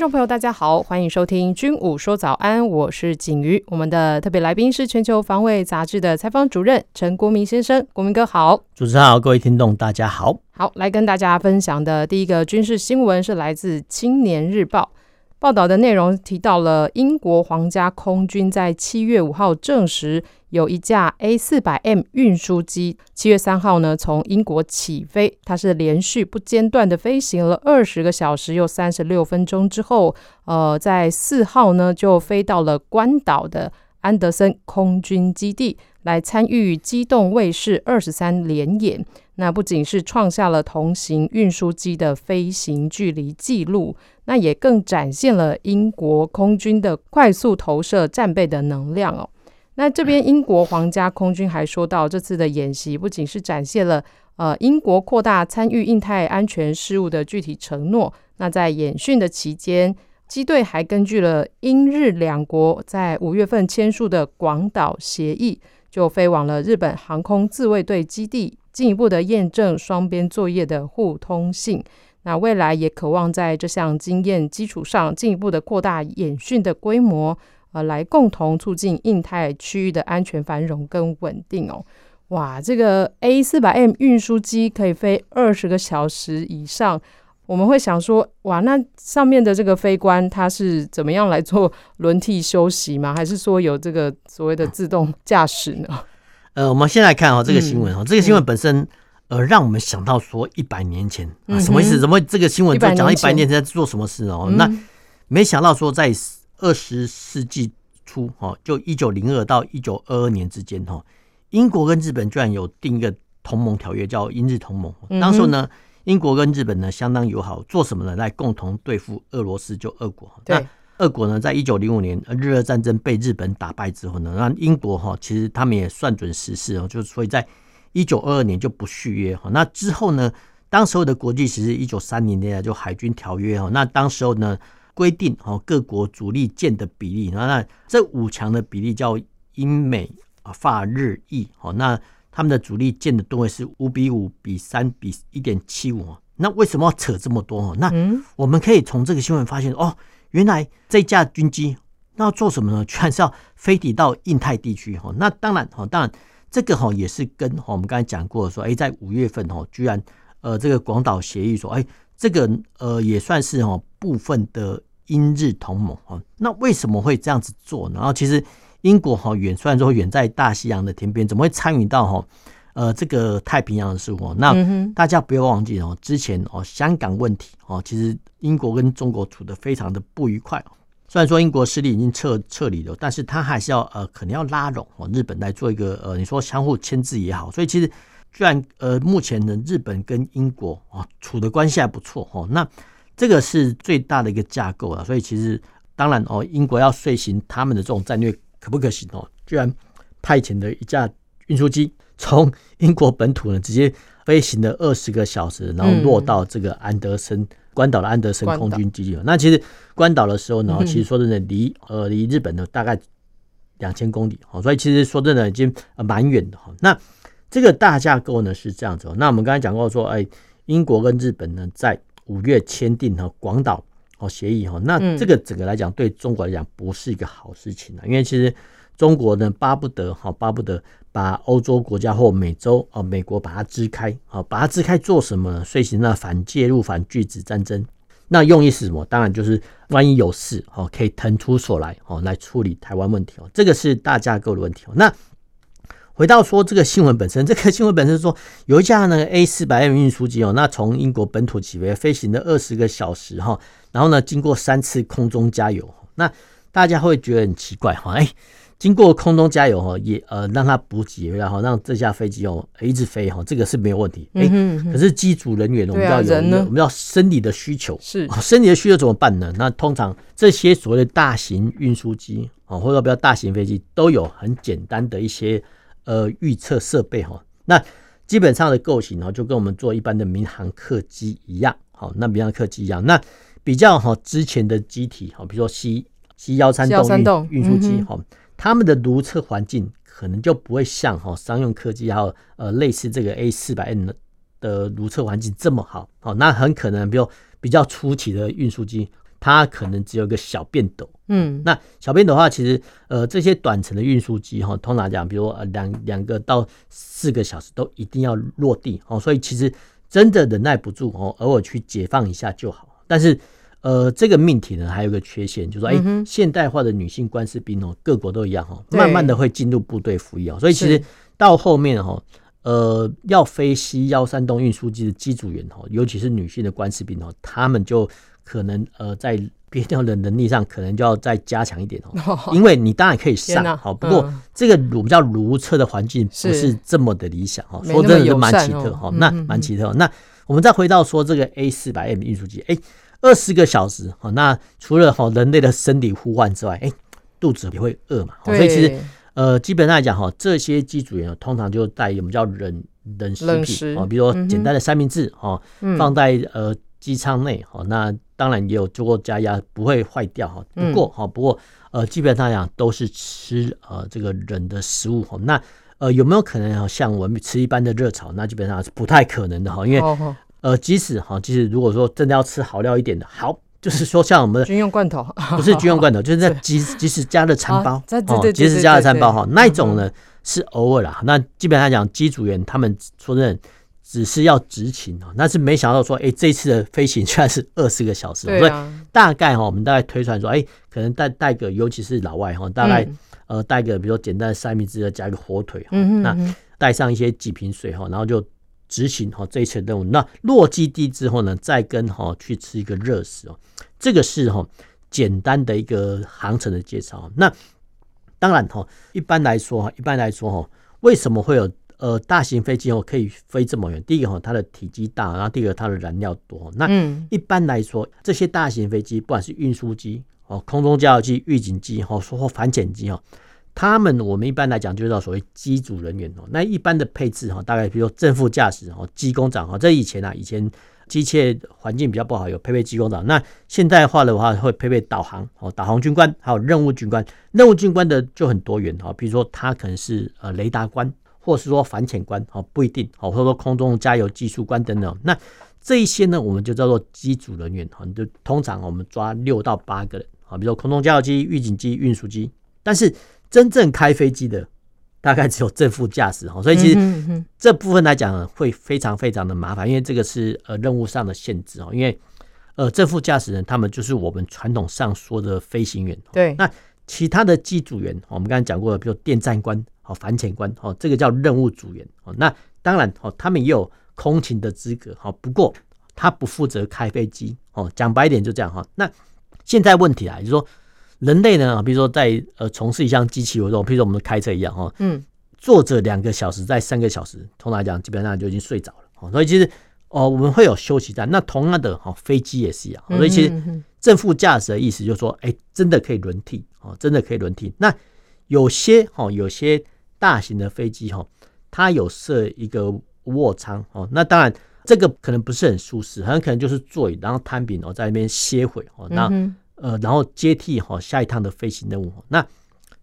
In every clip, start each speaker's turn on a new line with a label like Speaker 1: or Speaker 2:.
Speaker 1: 众朋友，大家好，欢迎收听《军武说早安》，我是景瑜。我们的特别来宾是《全球防卫杂志》的采访主任陈国民先生，国民哥好。
Speaker 2: 主持人好，各位听众大家好。
Speaker 1: 好，来跟大家分享的第一个军事新闻是来自《青年日报》。报道的内容提到了英国皇家空军在七月五号证实，有一架 A 四百 M 运输机，七月三号呢从英国起飞，它是连续不间断的飞行了二十个小时又三十六分钟之后，呃，在四号呢就飞到了关岛的安德森空军基地，来参与机动卫士二十三联演。那不仅是创下了同型运输机的飞行距离记录，那也更展现了英国空军的快速投射战备的能量哦。那这边英国皇家空军还说到，这次的演习不仅是展现了呃英国扩大参与印太安全事务的具体承诺，那在演训的期间，机队还根据了英日两国在五月份签署的广岛协议，就飞往了日本航空自卫队基地。进一步的验证双边作业的互通性，那未来也渴望在这项经验基础上进一步的扩大演训的规模，呃，来共同促进印太区域的安全繁荣跟稳定哦。哇，这个 A 四百 M 运输机可以飞二十个小时以上，我们会想说，哇，那上面的这个飞官他是怎么样来做轮替休息吗？还是说有这个所谓的自动驾驶呢？
Speaker 2: 呃，我们先来看哦，这个新闻哦，嗯、这个新闻本身，呃，让我们想到说一百年前啊，什么意思？怎么这个新闻在讲一百年前在做什么事哦？嗯、那没想到说在二十世纪初哈，就一九零二到一九二二年之间哈，英国跟日本居然有定一个同盟条约，叫英日同盟。当时呢，英国跟日本呢相当友好，做什么呢？来共同对付俄罗斯，就俄国。对。俄国呢，在一九零五年日俄战争被日本打败之后呢，那英国哈，其实他们也算准时势哦，就是所以在一九二二年就不续约哈。那之后呢，当时候的国际其实一九三零年就海军条约哈。那当时候呢规定哦，各国主力舰的比例，那那这五强的比例叫英美啊法日意哦。那他们的主力舰的吨位是五比五比三比一点七五。那为什么要扯这么多？那我们可以从这个新闻发现哦。原来这架军机那要做什么呢？居然是要飞抵到印太地区哈。那当然哈，当然这个哈也是跟我们刚才讲过说，哎，在五月份哈，居然呃这个广岛协议说，哎，这个呃也算是哈部分的英日同盟哈。那为什么会这样子做呢？然后其实英国哈远虽然说远在大西洋的天边，怎么会参与到哈？呃，这个太平洋的事务，那大家不要忘记哦，之前哦，香港问题哦，其实英国跟中国处的非常的不愉快。虽然说英国势力已经撤撤离了，但是他还是要呃，可能要拉拢哦，日本来做一个呃，你说相互牵制也好。所以其实，居然呃，目前的日本跟英国啊处的关系还不错哦。那这个是最大的一个架构啊。所以其实当然哦，英国要遂行他们的这种战略可不可行哦？居然派遣的一架运输机。从英国本土呢，直接飞行了二十个小时，然后落到这个安德森关岛的安德森空军基地。那其实关岛的时候呢，其实说真的，离呃离日本呢大概两千公里，所以其实说真的已经蛮远的哈。那这个大架构呢是这样子。那我们刚才讲过说，哎，英国跟日本呢在五月签订了广岛哦协议哈。那这个整个来讲，对中国来讲不是一个好事情啊，因为其实。中国呢，巴不得哈，巴不得把欧洲国家或美洲啊，美国把它支开啊，把它支开做什么呢？遂行了反介入、反拒止战争。那用意是什么？当然就是万一有事哦，可以腾出手来哦，来处理台湾问题哦。这个是大架构的问题哦。那回到说这个新闻本身，这个新闻本身说有一架呢 A 四百 M 运输机哦，那从英国本土起飞，飞行了二十个小时哈，然后呢，经过三次空中加油，那大家会觉得很奇怪哈，哎。经过空中加油哈，也呃让它补给，然后让这架飞机哦一直飞哈，这个是没有问题。哎、嗯，可是机组人员我们要有，啊、我们要生理的需求，
Speaker 1: 是
Speaker 2: 生理的需求怎么办呢？那通常这些所谓的大型运输机啊，或者比较大型飞机，都有很简单的一些呃预测设备哈。那基本上的构型哦，就跟我们做一般的民航客机一样。好，那民航客机一样，那比较好之前的机体，好，比如说 C C 幺三洞运运输机，好，他们的如厕环境可能就不会像哈商用客机还有呃类似这个 A 四百 N 的的如厕环境这么好。好，那很可能比如比较初期的运输机，它可能只有个小便斗。嗯，那小便斗的话，其实呃这些短程的运输机哈，通常讲，比如呃两两个到四个小时都一定要落地哦，所以其实真的忍耐不住哦，偶尔去解放一下就好。但是呃这个命题呢，还有个缺陷，就是说哎、欸，现代化的女性官士兵哦，各国都一样哈，慢慢的会进入部队服役哦，所以其实到后面哈，呃要飞 C 幺三洞运输机的机组员哈，尤其是女性的官士兵哦，他们就可能呃在。憋尿的能力上可能就要再加强一点哦，因为你当然可以上好，不过这个我们叫如厕的环境不是这么的理想哈，说真的就蛮奇特哈，那蛮奇特。那我们再回到说这个 A 四百 M 运输机，哎，二十个小时哈，那除了哈人类的生理呼唤之外，哎，肚子也会饿嘛，所以其实呃基本上来讲哈，这些机组员通常就带我们叫冷冷食品啊，比如说简单的三明治哈，放在呃。机舱内哈，那当然也有做过加压，不会坏掉哈。不过哈，不过呃，基本上讲都是吃呃这个人的食物哈。那呃有没有可能像我们吃一般的热炒？那基本上是不太可能的哈，因为呃即使哈，即使如果说真的要吃好料一点的，好，就是说像我们的
Speaker 1: 军用罐头，
Speaker 2: 不是军用罐头，就是在即即使加热餐包，哦，即使加热餐包哈，那一种呢是偶尔啦。那基本上讲机组员他们说真的。只是要执勤啊，但是没想到说，哎，这次的飞行居然是二十个小时，所以大概哈，我们大概推算说，哎，可能带带个，尤其是老外哈，大概呃带个，比如说简单的三明治，加一个火腿，那带上一些几瓶水哈，然后就执行哈这一次任务。那落基地之后呢，再跟哈去吃一个热食哦，这个是哈简单的一个航程的介绍。那当然哈，一般来说哈，一般来说哈，为什么会有？呃，大型飞机哦可以飞这么远。第一个哈，它的体积大，然后第二个它的燃料多。那一般来说，这些大型飞机，不管是运输机哦、空中加油机、预警机哈，说或反潜机哈，他们我们一般来讲就叫所谓机组人员哦。那一般的配置哈，大概比如说正副驾驶哦、机工长哈，这以前啊，以前机械环境比较不好，有配备机工长。那现代化的话，会配备导航哦，导航军官，还有任务军官。任务军官的就很多元哈，比如说他可能是呃雷达官。或是说反潜官哦，不一定哦，或者说空中加油技术官等等。那这一些呢，我们就叫做机组人员哈。就通常我们抓六到八个人啊，比如说空中加油机、预警机、运输机。但是真正开飞机的大概只有正副驾驶哈。所以其实这部分来讲会非常非常的麻烦，因为这个是呃任务上的限制哦。因为呃正副驾驶人他们就是我们传统上说的飞行员。
Speaker 1: 对。
Speaker 2: 那其他的机组员，我们刚才讲过的，比如电站官。哦，反潜官哦，这个叫任务组员哦。那当然哦，他们也有空勤的资格哈。不过他不负责开飞机哦。讲白一点就这样哈。那现在问题啊，就是说人类呢，比如说在呃从事一项机器活动，比如说我们开车一样哈，嗯，坐着两个小时，在三个小时，通常来讲基本上就已经睡着了哦。所以其实哦，我们会有休息站。那同样的哈，飞机也是一样。所以其实正副驾驶的意思就是说，哎，真的可以轮替哦，真的可以轮替。那有些哈，有些。大型的飞机哈，它有设一个卧舱哦，那当然这个可能不是很舒适，很可能就是座椅，然后摊平哦，在那边歇会哦，那呃，然后接替哈下一趟的飞行任务。那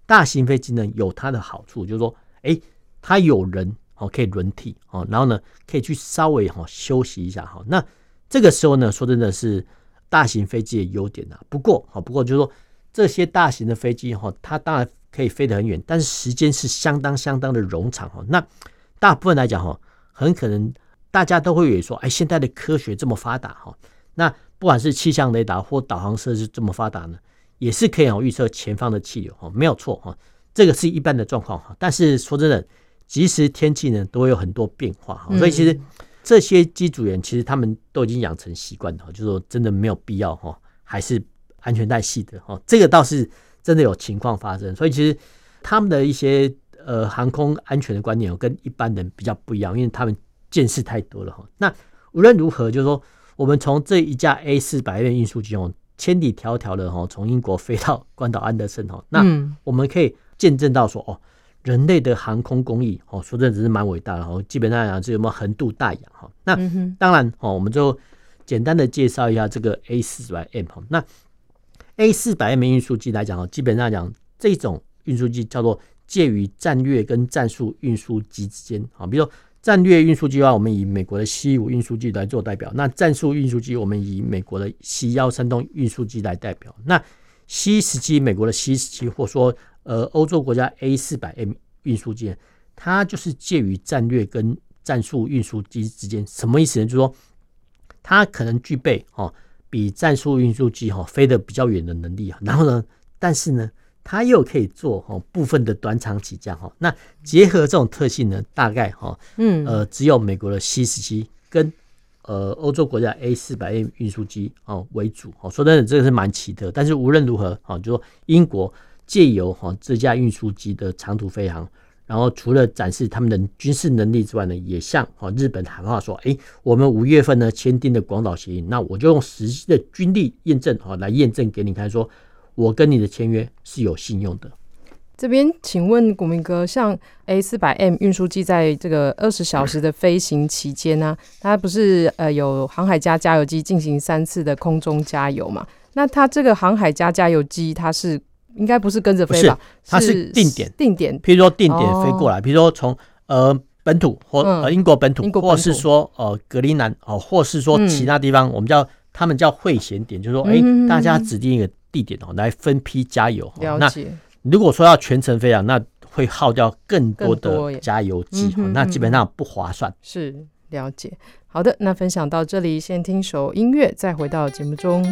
Speaker 2: 大型飞机呢，有它的好处，就是说，哎，它有人哦可以轮替哦，然后呢可以去稍微哈休息一下哈。那这个时候呢，说真的是大型飞机的优点啊。不过哈，不过就是说这些大型的飞机哈，它当然。可以飞得很远，但是时间是相当相当的冗长哈。那大部分来讲哈，很可能大家都会以为说，哎，现在的科学这么发达哈，那不管是气象雷达或导航设施这么发达呢，也是可以预测前方的气流哈，没有错哈。这个是一般的状况哈。但是说真的，即时天气呢都会有很多变化哈，所以其实这些机组员其实他们都已经养成习惯了，就是说真的没有必要哈，还是安全带系的哈。这个倒是。真的有情况发生，所以其实，他们的一些呃航空安全的观念跟一般人比较不一样，因为他们见识太多了哈。那无论如何，就是说我们从这一架 A 四百 M 运输机哦，千里迢迢的哈从英国飞到关岛安德森哈，那我们可以见证到说哦，人类的航空工艺哦，说真的是蛮伟大的哦。基本上讲是有没有横渡大洋哈？那当然哦，我们就简单的介绍一下这个 A 四百 M 哈。那 A 四百 M 运输机来讲哦，基本上讲这种运输机叫做介于战略跟战术运输机之间啊。比如说战略运输机的话，我们以美国的 C 五运输机来做代表；那战术运输机，我们以美国的 C 幺三洞运输机来代表。那 C 十七，美国的 C 十七，或说呃欧洲国家 A 四百 M 运输机，它就是介于战略跟战术运输机之间。什么意思呢？就是说它可能具备哦。比战术运输机哈飞得比较远的能力啊，然后呢，但是呢，它又可以做哈部分的短场起降哈。那结合这种特性呢，大概哈，嗯呃，只有美国的 C 十七跟呃欧洲国家 A 四百 M 运输机哦为主哦。说真的，这个是蛮奇特。但是无论如何啊，就说英国借由哈这架运输机的长途飞航。然后除了展示他们的军事能力之外呢，也向日本喊话说：“哎，我们五月份呢签订的广岛协议，那我就用实际的军力验证啊，来验证给你看，说我跟你的签约是有信用的。”
Speaker 1: 这边请问国民哥，像 A 四百 M 运输机在这个二十小时的飞行期间呢，它不是呃有航海家加油机进行三次的空中加油嘛？那它这个航海家加油机它是？应该不是跟着飞吧？
Speaker 2: 它是定点
Speaker 1: 定点，
Speaker 2: 譬如说定点飞过来，比如说从呃本土或呃英国本土，或是说呃格陵兰哦，或是说其他地方，我们叫他们叫会衔点，就是说哎，大家指定一个地点哦，来分批加油。
Speaker 1: 了解。
Speaker 2: 那如果说要全程飞啊，那会耗掉更多的加油剂，那基本上不划算。
Speaker 1: 是了解。好的，那分享到这里，先听首音乐，再回到节目中。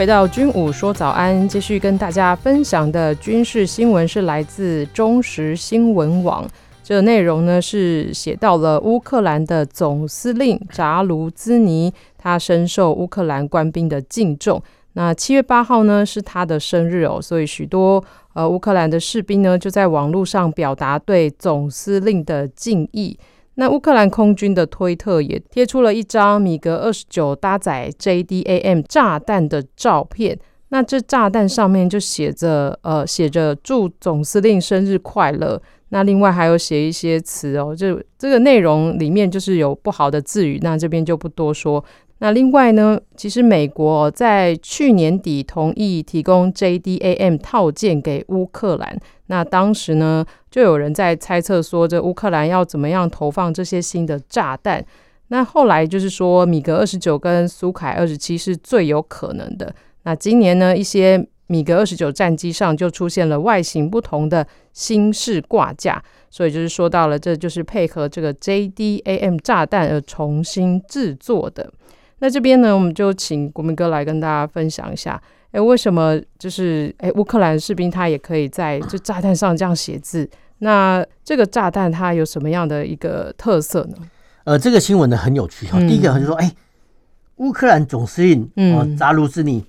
Speaker 1: 回到军武说早安，继续跟大家分享的军事新闻是来自中时新闻网。这内容呢是写到了乌克兰的总司令扎卢兹尼，他深受乌克兰官兵的敬重。那七月八号呢是他的生日哦，所以许多呃乌克兰的士兵呢就在网络上表达对总司令的敬意。那乌克兰空军的推特也贴出了一张米格二十九搭载 JDAM 炸弹的照片。那这炸弹上面就写着，呃，写着祝总司令生日快乐。那另外还有写一些词哦，就这个内容里面就是有不好的字语，那这边就不多说。那另外呢，其实美国在去年底同意提供 JDAM 套件给乌克兰。那当时呢，就有人在猜测说，这乌克兰要怎么样投放这些新的炸弹？那后来就是说，米格二十九跟苏凯二十七是最有可能的。那今年呢，一些米格二十九战机上就出现了外形不同的新式挂架，所以就是说到了，这就是配合这个 JDAM 炸弹而重新制作的。那这边呢，我们就请国民哥来跟大家分享一下。哎，为什么就是哎乌克兰士兵他也可以在这炸弹上这样写字？那这个炸弹它有什么样的一个特色呢？
Speaker 2: 呃，这个新闻呢很有趣哈。第一个就是说，哎，乌克兰总司令啊扎卢兹尼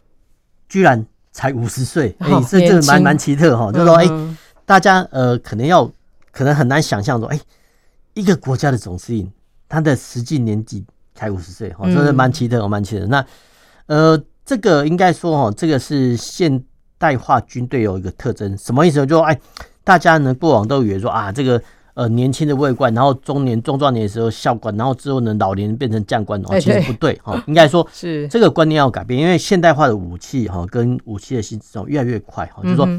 Speaker 2: 居然才五十岁，哎，这这个蛮蛮奇特哈。就是说，哎，大家呃可能要可能很难想象说，哎，一个国家的总司令他的实际年纪才五十岁哈，这是蛮奇特，蛮奇特。那呃。这个应该说哦，这个是现代化军队有一个特征，什么意思呢？就说哎，大家呢过往都以为说啊，这个呃年轻的尉官，然后中年中壮年的时候校官，然后之后呢老年变成将官哦，其实不对哈，应该说 是这个观念要改变，因为现代化的武器哈跟武器的性质越来越快哈，就是说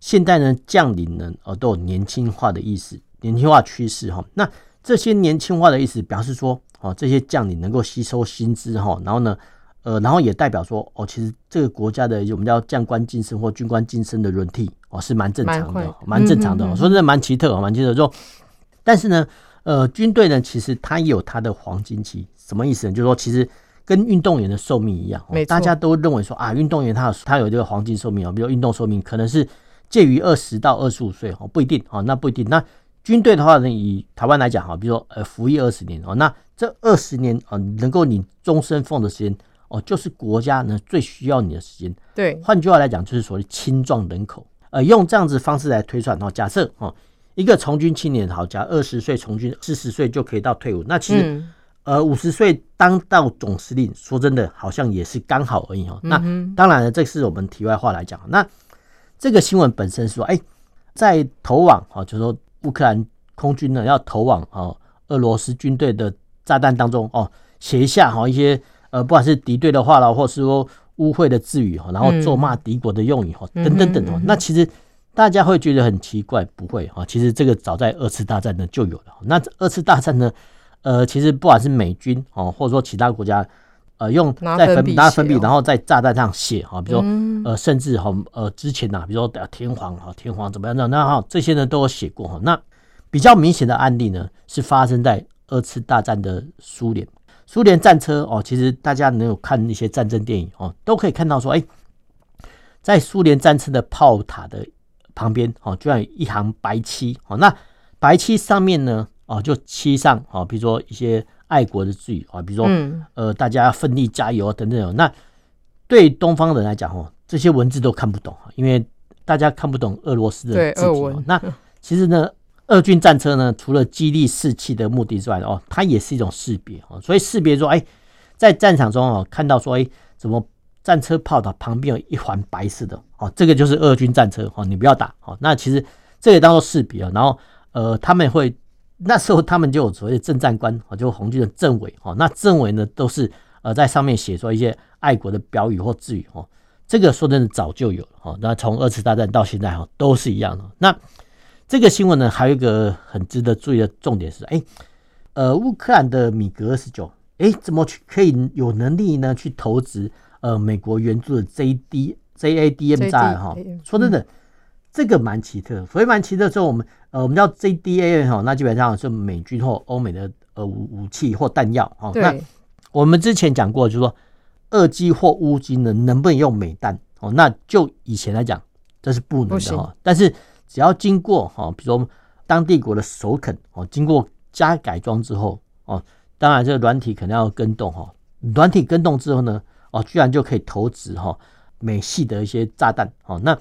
Speaker 2: 现代呢将领呢呃都有年轻化的意思，年轻化趋势哈，那这些年轻化的意思表示说哦，这些将领能够吸收薪资哈，然后呢。呃，然后也代表说，哦，其实这个国家的我们叫将官晋升或军官晋升的轮替，哦，是蛮正常的，蛮正常的。说真的蛮奇特，蛮奇特。说，但是呢，呃，军队呢，其实它也有它的黄金期，什么意思呢？就是说，其实跟运动员的寿命一
Speaker 1: 样，
Speaker 2: 大家都认为说啊，运动员他有他有这个黄金寿命啊，比如运动寿命可能是介于二十到二十五岁哦，不一定哦，那不一定。那军队的话呢，以台湾来讲哈，比如说呃服役二十年哦，那这二十年啊，能够你终身奉的时间哦，就是国家呢最需要你的时间。
Speaker 1: 对，
Speaker 2: 换句话来讲，就是所谓青壮人口。呃，用这样子方式来推算哦，假设哦，一个从军青年好，假二十岁从军，四十岁就可以到退伍。那其实、嗯、呃五十岁当到总司令，说真的，好像也是刚好而已哦。那当然了，这是我们题外话来讲。那这个新闻本身说，哎，在投往啊，就是说。乌克兰空军呢要投往哦俄罗斯军队的炸弹当中哦，写下哈一些呃不管是敌对的话了，或是说污秽的字语哈，然后咒骂敌国的用语哈，等等等哦。那其实大家会觉得很奇怪，不会哈？其实这个早在二次大战呢就有了。那二次大战呢，呃，其实不管是美军哦，或者说其他国家。呃，用在粉拿粉笔，然后在炸弹上写哈，比如说呃，甚至哈呃之前呐，比如说天皇哈，天皇怎么样的，那哈这些呢都有写过哈。那比较明显的案例呢，是发生在二次大战的苏联，苏联战车哦，其实大家能有看一些战争电影哦，都可以看到说，哎，在苏联战车的炮塔的旁边哦，居然有一行白漆哦，那白漆上面呢哦，就漆上哦，比如说一些。爱国的字语啊，比如说，呃，大家奋力加油啊，等等。那对东方人来讲，哦，这些文字都看不懂，因为大家看不懂俄罗斯的字体。那 其实呢，俄军战车呢，除了激励士气的目的之外，哦，它也是一种识别哦。所以识别说，哎，在战场中哦，看到说，哎，怎么战车炮塔旁边有一环白色的，哦，这个就是俄军战车，哦，你不要打，哦。那其实这个当做识别啊，然后，呃，他们会。那时候他们就有所谓的政战官啊，就红军的政委哦。那政委呢，都是呃在上面写出一些爱国的标语或字语哦。这个说真的早就有了哦。那从二次大战到现在哈，都是一样的。那这个新闻呢，还有一个很值得注意的重点是，哎，呃，乌克兰的米格二十九，哎，怎么去可以有能力呢去投资呃美国援助的 JD JADM 炸弹哈？说真的。这个蛮奇特，所以蛮奇特之后，我们呃，我们叫 JDAM 哈，那基本上是美军或欧美的呃武武器或弹药哈。那我们之前讲过，就是说二机或乌机呢，能不能用美弹哦？那就以前来讲，这是不能的哈。但是只要经过哈，比如说当地国的首肯哦，经过加改装之后哦，当然这个软体可能要更动哈。软体更动之后呢，哦，居然就可以投掷哈美系的一些炸弹哦。那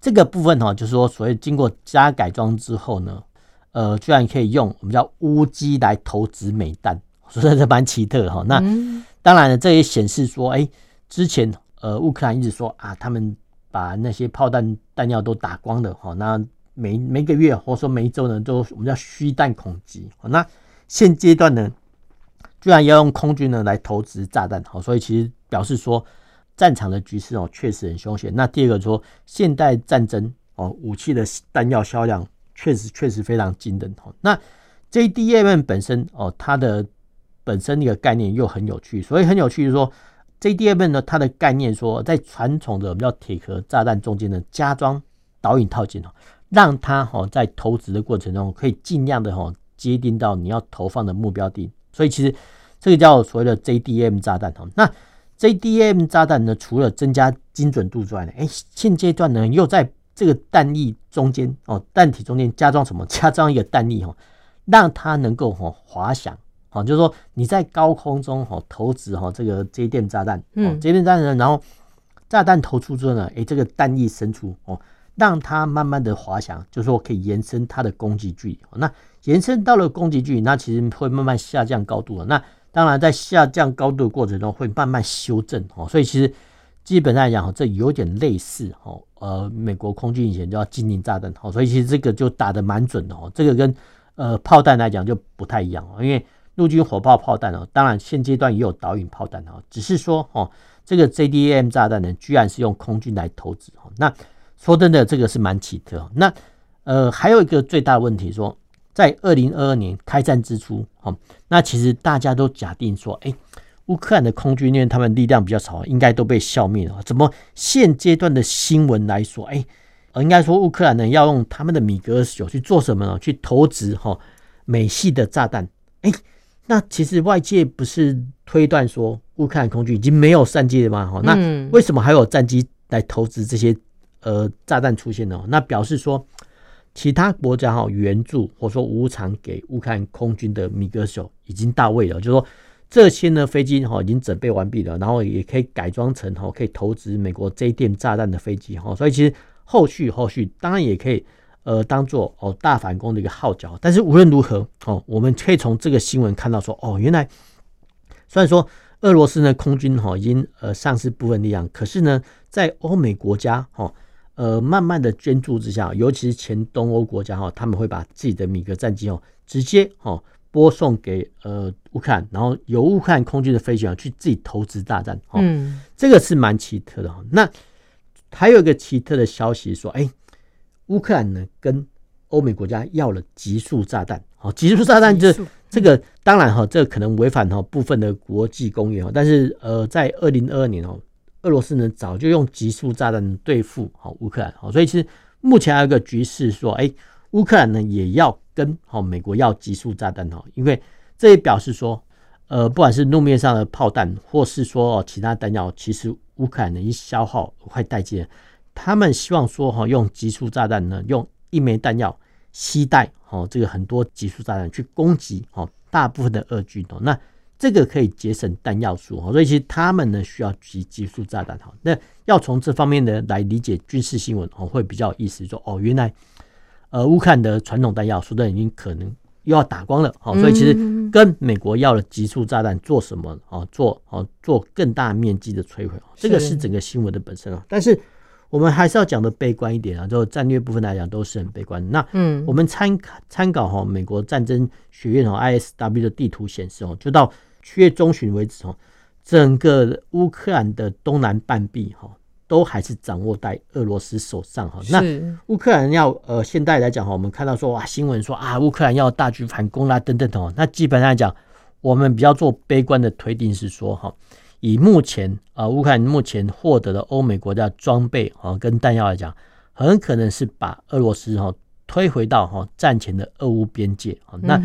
Speaker 2: 这个部分哈，就是说，所谓经过加改装之后呢，呃，居然可以用我们叫乌机来投掷美弹，所以这蛮奇特哈。那当然了，这也显示说，哎，之前呃，乌克兰一直说啊，他们把那些炮弹弹药都打光了哈。那每每个月或者说每一周呢，都我们叫虚弹恐击。那现阶段呢，居然要用空军呢来投掷炸弹，好，所以其实表示说。战场的局势哦，确实很凶险。那第二个说，现代战争哦，武器的弹药销量确实确实非常惊人哦。那 JDM 本身哦，它的本身一个概念又很有趣，所以很有趣就是说 JDM 呢，它的概念说，在传统的我们叫铁壳炸弹中间呢，加装导引套件哦，让它哈在投掷的过程中可以尽量的哈接近到你要投放的目标地。所以其实这个叫所谓的 JDM 炸弹哦，那。JDM 炸弹呢，除了增加精准度之外呢，哎，现阶段呢又在这个弹翼中间哦，弹体中间加装什么？加装一个弹翼哦，让它能够哈滑翔，哦，就是说你在高空中哈投掷哈这个 JDAM 炸弹，嗯，JDAM 炸弹，然后炸弹投出之后呢，哎，这个弹翼伸出哦，让它慢慢的滑翔，就是说可以延伸它的攻击距离。那延伸到了攻击距离，那其实会慢慢下降高度了。那当然，在下降高度的过程中会慢慢修正哦，所以其实基本上来讲，这有点类似哦，呃，美国空军以前叫精灵炸弹哦，所以其实这个就打得蛮准的哦，这个跟呃炮弹来讲就不太一样哦，因为陆军火炮炮弹哦，当然现阶段也有导引炮弹哦，只是说哦，这个 JDAM 炸弹呢，居然是用空军来投掷哦，那说真的，这个是蛮奇特。那呃，还有一个最大的问题说。在二零二二年开战之初，哈，那其实大家都假定说，哎，乌克兰的空军因为他们力量比较少，应该都被消灭了。怎么现阶段的新闻来说，哎，应该说乌克兰呢要用他们的米格二十九去做什么呢？去投掷哈，美系的炸弹。哎、那其实外界不是推断说乌克兰空军已经没有战机了吗？哈，那为什么还有战机来投掷这些呃炸弹出现呢？那表示说其他国家哈援助或者说无偿给乌克兰空军的米格手已经到位了，就是说。这些呢飞机哈已经准备完毕了，然后也可以改装成哈可以投掷美国 J 电炸弹的飞机哈，所以其实后续后续当然也可以呃当做哦大反攻的一个号角。但是无论如何哦，我们可以从这个新闻看到说哦，原来虽然说俄罗斯呢空军哈已经呃丧失部分力量，可是呢在欧美国家哈呃慢慢的捐助之下，尤其是前东欧国家哈，他们会把自己的米格战机哦直接哦。拨送给呃乌克兰，然后由乌克兰空军的飞行员去自己投掷大战，哦，嗯，这个是蛮奇特的哈。那还有一个奇特的消息说，哎，乌克兰呢跟欧美国家要了极速炸弹，好，极速炸弹这这个当然哈，这个可能违反哈部分的国际公约，但是呃，在二零二二年哦，俄罗斯呢早就用极速炸弹对付好乌克兰，好，所以其实目前还有一个局势说，哎，乌克兰呢也要。跟好美国要极速炸弹哈，因为这也表示说，呃，不管是路面上的炮弹，或是说其他弹药，其实乌克兰的一消耗快殆尽，他们希望说哈，用极速炸弹呢，用一枚弹药携带好这个很多极速炸弹去攻击好大部分的俄军哦，那这个可以节省弹药数哈，所以其实他们呢需要极极速炸弹哈，那要从这方面的来理解军事新闻哦，会比较有意思，说哦原来。呃，乌克兰的传统弹药，说的已经可能又要打光了，好，所以其实跟美国要了极速炸弹做什么啊？做啊，做更大面积的摧毁，这个是整个新闻的本身啊。但是我们还是要讲的悲观一点啊，就战略部分来讲都是很悲观。那嗯，我们参参考哈美国战争学院哦 ISW 的地图显示哦，就到七月中旬为止哦，整个乌克兰的东南半壁哈。都还是掌握在俄罗斯手上哈。那乌克兰要呃，现在来讲哈，我们看到说哇，新闻说啊，乌克兰要大举反攻啦，等等等。那基本上来讲，我们比较做悲观的推定是说哈，以目前啊，乌克兰目前获得的欧美国家装备啊跟弹药来讲，很可能是把俄罗斯哈推回到哈战前的俄乌边界啊。那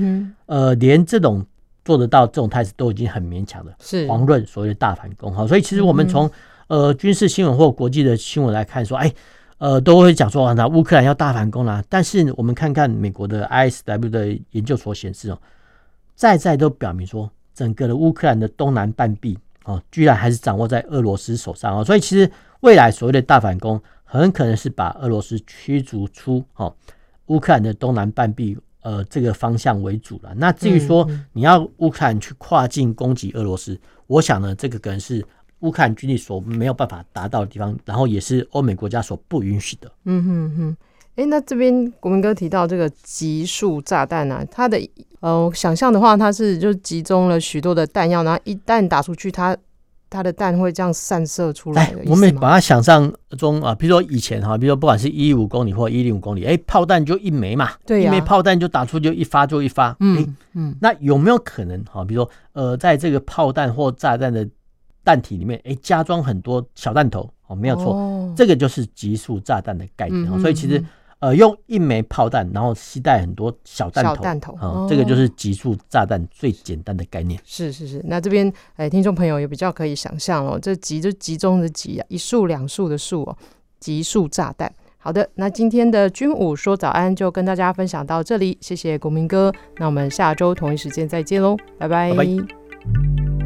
Speaker 2: 呃，连这种做得到这种态势都已经很勉强了，是遑论所谓的大反攻哈。所以其实我们从呃，军事新闻或国际的新闻来看，说，哎，呃，都会讲说啊，那乌克兰要大反攻啦。但是我们看看美国的 ISW 的研究所显示哦，在在都表明说，整个的乌克兰的东南半壁哦，居然还是掌握在俄罗斯手上啊。所以其实未来所谓的大反攻，很可能是把俄罗斯驱逐出哈乌克兰的东南半壁呃这个方向为主了。那至于说你要乌克兰去跨境攻击俄罗斯，我想呢，这个可能是。乌克兰军力所没有办法达到的地方，然后也是欧美国家所不允许的。
Speaker 1: 嗯哼哼，哎、欸，那这边国民哥提到这个极速炸弹啊，它的呃想象的话，它是就集中了许多的弹药，然后一旦打出去，它它的弹会这样散射出来的。
Speaker 2: 我们把它想象中啊，比如说以前哈，比如说不管是一五公里或一零五公里，哎、欸，炮弹就一枚嘛，对、啊，一枚炮弹就打出就一发就一发。嗯、欸、嗯，那有没有可能哈？比如说呃，在这个炮弹或炸弹的弹体里面，哎，加装很多小弹头，哦，没有错，哦、这个就是极速炸弹的概念。嗯嗯嗯，所以其实，呃，用一枚炮弹，然后携带很多小弹头，小弹头，哦，这个就是极速炸弹最简单的概念。
Speaker 1: 是是是，那这边，哎，听众朋友也比较可以想象哦，这集就集中的集啊，一束两束的束哦，极速炸弹。好的，那今天的军武说早安就跟大家分享到这里，谢谢国民哥，那我们下周同一时间再见喽，拜拜。拜拜。